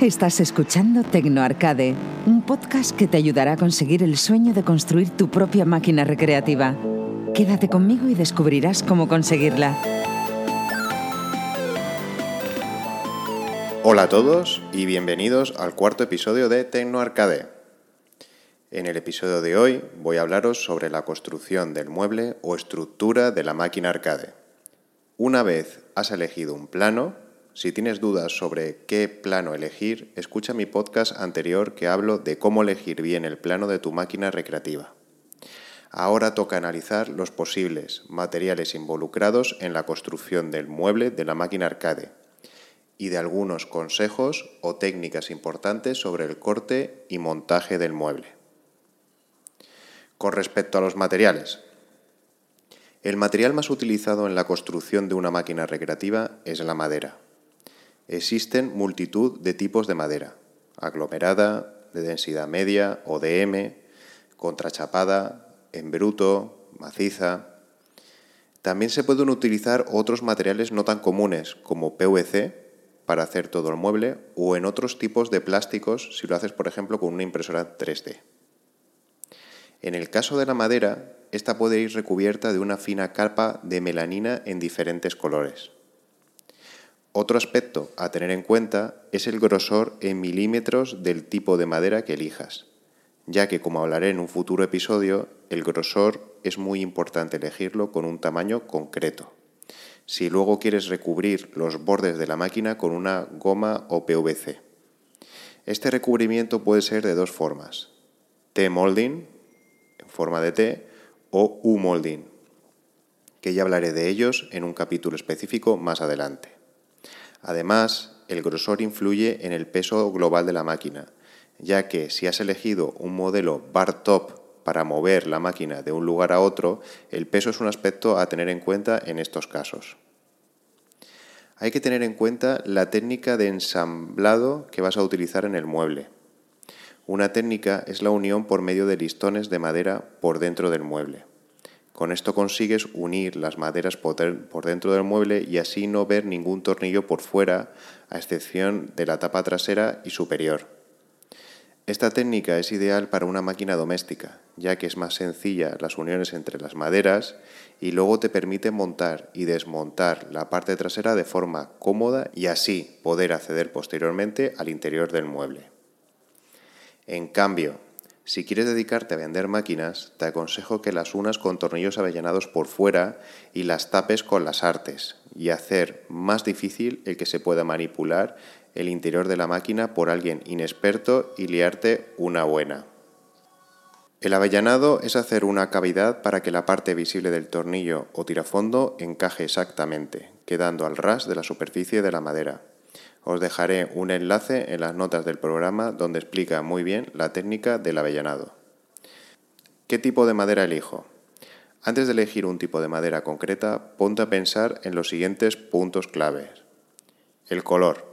Estás escuchando Tecno Arcade, un podcast que te ayudará a conseguir el sueño de construir tu propia máquina recreativa. Quédate conmigo y descubrirás cómo conseguirla. Hola a todos y bienvenidos al cuarto episodio de Tecno Arcade. En el episodio de hoy voy a hablaros sobre la construcción del mueble o estructura de la máquina arcade. Una vez has elegido un plano, si tienes dudas sobre qué plano elegir, escucha mi podcast anterior que hablo de cómo elegir bien el plano de tu máquina recreativa. Ahora toca analizar los posibles materiales involucrados en la construcción del mueble de la máquina arcade y de algunos consejos o técnicas importantes sobre el corte y montaje del mueble. Con respecto a los materiales, el material más utilizado en la construcción de una máquina recreativa es la madera. Existen multitud de tipos de madera, aglomerada, de densidad media o DM, contrachapada, en bruto, maciza. También se pueden utilizar otros materiales no tan comunes como PVC para hacer todo el mueble o en otros tipos de plásticos si lo haces por ejemplo con una impresora 3D. En el caso de la madera, esta puede ir recubierta de una fina capa de melanina en diferentes colores. Otro aspecto a tener en cuenta es el grosor en milímetros del tipo de madera que elijas, ya que como hablaré en un futuro episodio, el grosor es muy importante elegirlo con un tamaño concreto. Si luego quieres recubrir los bordes de la máquina con una goma o PVC. Este recubrimiento puede ser de dos formas, T-molding, en forma de T, o U-molding, que ya hablaré de ellos en un capítulo específico más adelante. Además, el grosor influye en el peso global de la máquina, ya que si has elegido un modelo bar top para mover la máquina de un lugar a otro, el peso es un aspecto a tener en cuenta en estos casos. Hay que tener en cuenta la técnica de ensamblado que vas a utilizar en el mueble. Una técnica es la unión por medio de listones de madera por dentro del mueble. Con esto consigues unir las maderas por dentro del mueble y así no ver ningún tornillo por fuera, a excepción de la tapa trasera y superior. Esta técnica es ideal para una máquina doméstica, ya que es más sencilla las uniones entre las maderas y luego te permite montar y desmontar la parte trasera de forma cómoda y así poder acceder posteriormente al interior del mueble. En cambio, si quieres dedicarte a vender máquinas, te aconsejo que las unas con tornillos avellanados por fuera y las tapes con las artes, y hacer más difícil el que se pueda manipular el interior de la máquina por alguien inexperto y liarte una buena. El avellanado es hacer una cavidad para que la parte visible del tornillo o tirafondo encaje exactamente, quedando al ras de la superficie de la madera. Os dejaré un enlace en las notas del programa donde explica muy bien la técnica del avellanado. ¿Qué tipo de madera elijo? Antes de elegir un tipo de madera concreta, ponte a pensar en los siguientes puntos claves. El color.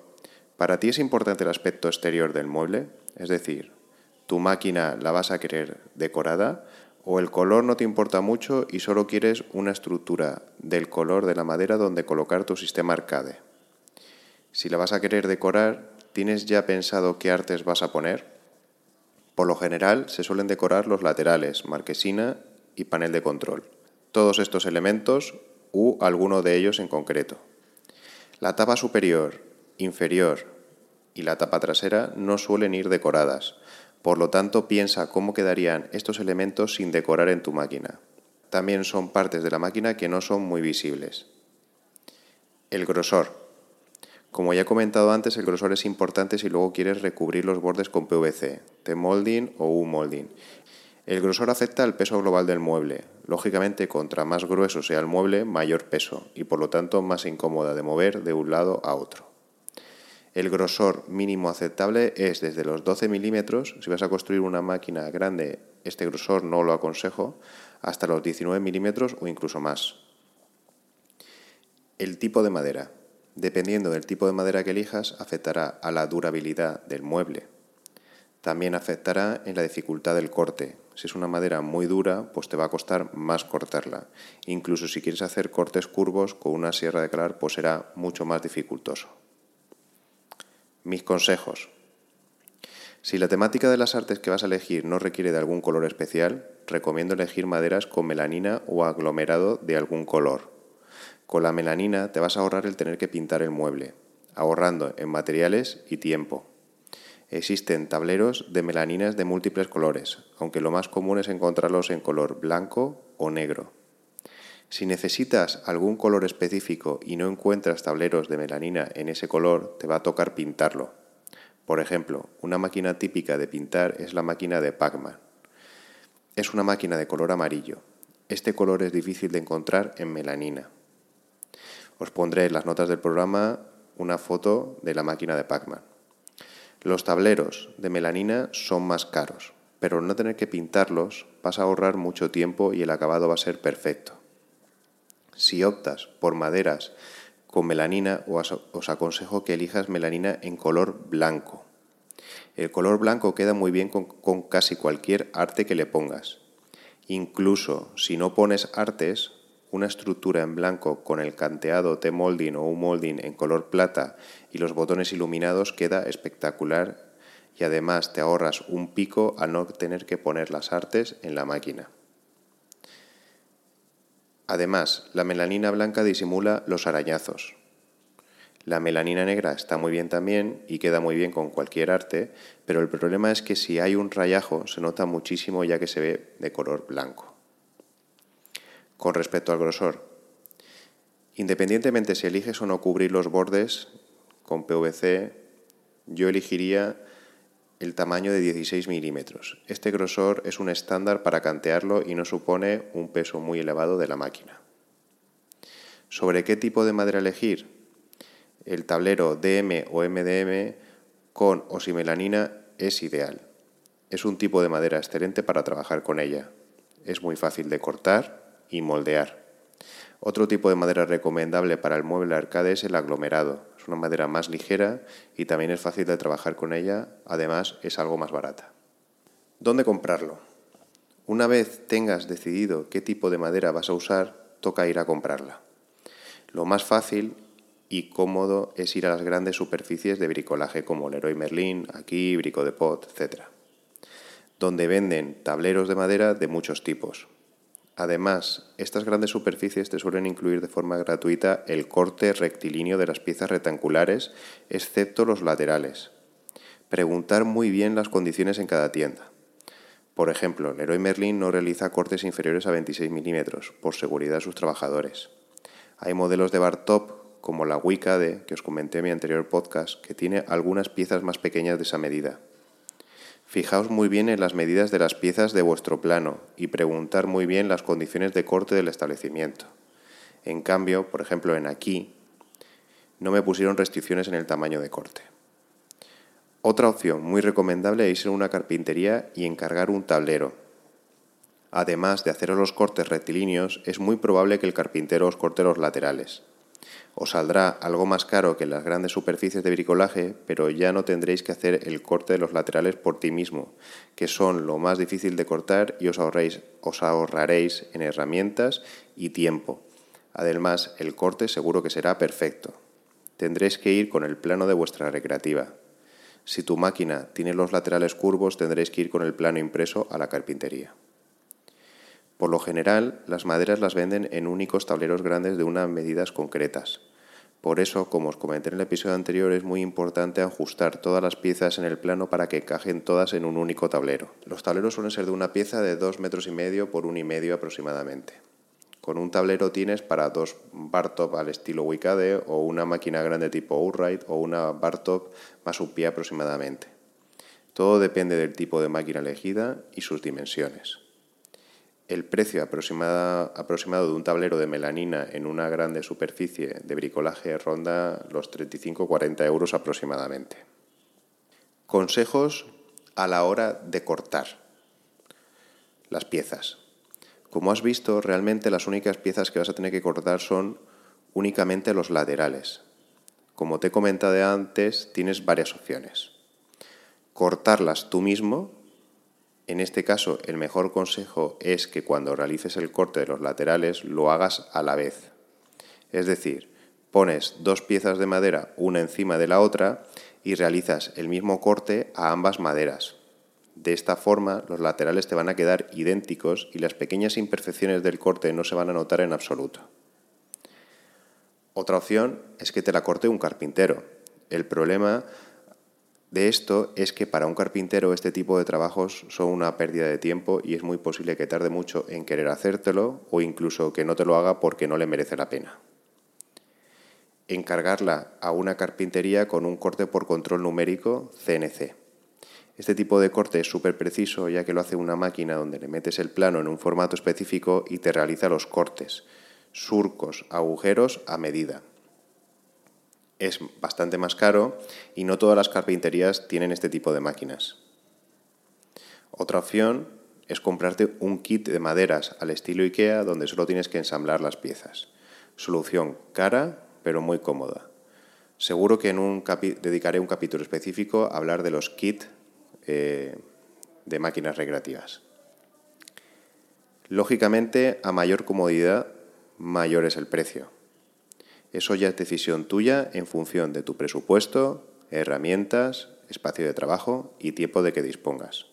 ¿Para ti es importante el aspecto exterior del mueble? Es decir, ¿tu máquina la vas a querer decorada? ¿O el color no te importa mucho y solo quieres una estructura del color de la madera donde colocar tu sistema arcade? Si la vas a querer decorar, ¿tienes ya pensado qué artes vas a poner? Por lo general se suelen decorar los laterales, marquesina y panel de control. Todos estos elementos u alguno de ellos en concreto. La tapa superior, inferior y la tapa trasera no suelen ir decoradas, por lo tanto piensa cómo quedarían estos elementos sin decorar en tu máquina. También son partes de la máquina que no son muy visibles. El grosor. Como ya he comentado antes, el grosor es importante si luego quieres recubrir los bordes con PVC, T-molding o U-molding. El grosor afecta al peso global del mueble. Lógicamente, contra más grueso sea el mueble, mayor peso y por lo tanto más incómoda de mover de un lado a otro. El grosor mínimo aceptable es desde los 12 milímetros. Si vas a construir una máquina grande, este grosor no lo aconsejo, hasta los 19 milímetros o incluso más. El tipo de madera dependiendo del tipo de madera que elijas, afectará a la durabilidad del mueble. También afectará en la dificultad del corte. Si es una madera muy dura, pues te va a costar más cortarla. Incluso si quieres hacer cortes curvos con una sierra de calar, pues será mucho más dificultoso. Mis consejos. Si la temática de las artes que vas a elegir no requiere de algún color especial, recomiendo elegir maderas con melanina o aglomerado de algún color. Con la melanina te vas a ahorrar el tener que pintar el mueble, ahorrando en materiales y tiempo. Existen tableros de melaninas de múltiples colores, aunque lo más común es encontrarlos en color blanco o negro. Si necesitas algún color específico y no encuentras tableros de melanina en ese color, te va a tocar pintarlo. Por ejemplo, una máquina típica de pintar es la máquina de Pacman. Es una máquina de color amarillo. Este color es difícil de encontrar en melanina. Os pondré en las notas del programa una foto de la máquina de Pacman. Los tableros de melanina son más caros, pero no tener que pintarlos vas a ahorrar mucho tiempo y el acabado va a ser perfecto. Si optas por maderas con melanina, os aconsejo que elijas melanina en color blanco. El color blanco queda muy bien con, con casi cualquier arte que le pongas. Incluso si no pones artes, una estructura en blanco con el canteado T-molding o U-molding en color plata y los botones iluminados queda espectacular y además te ahorras un pico al no tener que poner las artes en la máquina. Además, la melanina blanca disimula los arañazos. La melanina negra está muy bien también y queda muy bien con cualquier arte, pero el problema es que si hay un rayajo se nota muchísimo ya que se ve de color blanco con respecto al grosor. Independientemente si eliges o no cubrir los bordes con PVC, yo elegiría el tamaño de 16 milímetros. Este grosor es un estándar para cantearlo y no supone un peso muy elevado de la máquina. ¿Sobre qué tipo de madera elegir? El tablero DM o MDM con osimelanina es ideal. Es un tipo de madera excelente para trabajar con ella. Es muy fácil de cortar y moldear. Otro tipo de madera recomendable para el mueble arcade es el aglomerado. Es una madera más ligera y también es fácil de trabajar con ella, además es algo más barata. ¿Dónde comprarlo? Una vez tengas decidido qué tipo de madera vas a usar, toca ir a comprarla. Lo más fácil y cómodo es ir a las grandes superficies de bricolaje como Leroy Merlin, aquí, Brico de Pot, etc., donde venden tableros de madera de muchos tipos, Además, estas grandes superficies te suelen incluir de forma gratuita el corte rectilíneo de las piezas rectangulares, excepto los laterales. Preguntar muy bien las condiciones en cada tienda. Por ejemplo, Leroy Merlin no realiza cortes inferiores a 26 milímetros, por seguridad de sus trabajadores. Hay modelos de bar top, como la Wicade, que os comenté en mi anterior podcast, que tiene algunas piezas más pequeñas de esa medida. Fijaos muy bien en las medidas de las piezas de vuestro plano y preguntar muy bien las condiciones de corte del establecimiento. En cambio, por ejemplo, en aquí, no me pusieron restricciones en el tamaño de corte. Otra opción muy recomendable es ir a una carpintería y encargar un tablero. Además de hacer los cortes rectilíneos, es muy probable que el carpintero os corte los laterales. Os saldrá algo más caro que las grandes superficies de bricolaje, pero ya no tendréis que hacer el corte de los laterales por ti mismo, que son lo más difícil de cortar y os, os ahorraréis en herramientas y tiempo. Además, el corte seguro que será perfecto. Tendréis que ir con el plano de vuestra recreativa. Si tu máquina tiene los laterales curvos, tendréis que ir con el plano impreso a la carpintería. Por lo general, las maderas las venden en únicos tableros grandes de unas medidas concretas. Por eso, como os comenté en el episodio anterior, es muy importante ajustar todas las piezas en el plano para que encajen todas en un único tablero. Los tableros suelen ser de una pieza de 2 metros y medio por un y medio aproximadamente. Con un tablero tienes para dos Bartop al estilo Wicade o una máquina grande tipo Urright o una Bartop más un pie aproximadamente. Todo depende del tipo de máquina elegida y sus dimensiones. El precio aproximado, de un tablero de melanina en una grande superficie de bricolaje ronda los 35-40 euros aproximadamente. Consejos a la hora de cortar las piezas. Como has visto, realmente las únicas piezas que vas a tener que cortar son únicamente los laterales. Como te he comentado antes, tienes varias opciones. Cortarlas tú mismo en este caso, el mejor consejo es que cuando realices el corte de los laterales lo hagas a la vez. Es decir, pones dos piezas de madera una encima de la otra y realizas el mismo corte a ambas maderas. De esta forma, los laterales te van a quedar idénticos y las pequeñas imperfecciones del corte no se van a notar en absoluto. Otra opción es que te la corte un carpintero. El problema de esto es que para un carpintero este tipo de trabajos son una pérdida de tiempo y es muy posible que tarde mucho en querer hacértelo o incluso que no te lo haga porque no le merece la pena. Encargarla a una carpintería con un corte por control numérico CNC. Este tipo de corte es súper preciso ya que lo hace una máquina donde le metes el plano en un formato específico y te realiza los cortes surcos, agujeros a medida. Es bastante más caro y no todas las carpinterías tienen este tipo de máquinas. Otra opción es comprarte un kit de maderas al estilo IKEA donde solo tienes que ensamblar las piezas. Solución cara pero muy cómoda. Seguro que en un dedicaré un capítulo específico a hablar de los kits eh, de máquinas recreativas. Lógicamente, a mayor comodidad, mayor es el precio. Eso ya es decisión tuya en función de tu presupuesto, herramientas, espacio de trabajo y tiempo de que dispongas.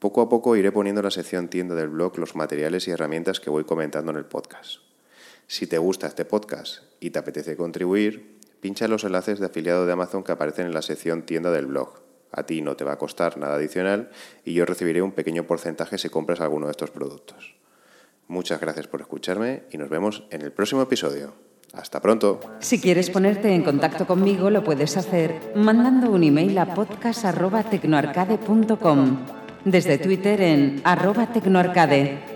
Poco a poco iré poniendo en la sección tienda del blog los materiales y herramientas que voy comentando en el podcast. Si te gusta este podcast y te apetece contribuir, pincha los enlaces de afiliado de Amazon que aparecen en la sección tienda del blog. A ti no te va a costar nada adicional y yo recibiré un pequeño porcentaje si compras alguno de estos productos. Muchas gracias por escucharme y nos vemos en el próximo episodio. Hasta pronto. Si quieres ponerte en contacto conmigo, lo puedes hacer mandando un email a podcast.tecnoarcade.com, desde Twitter en arroba tecnoarcade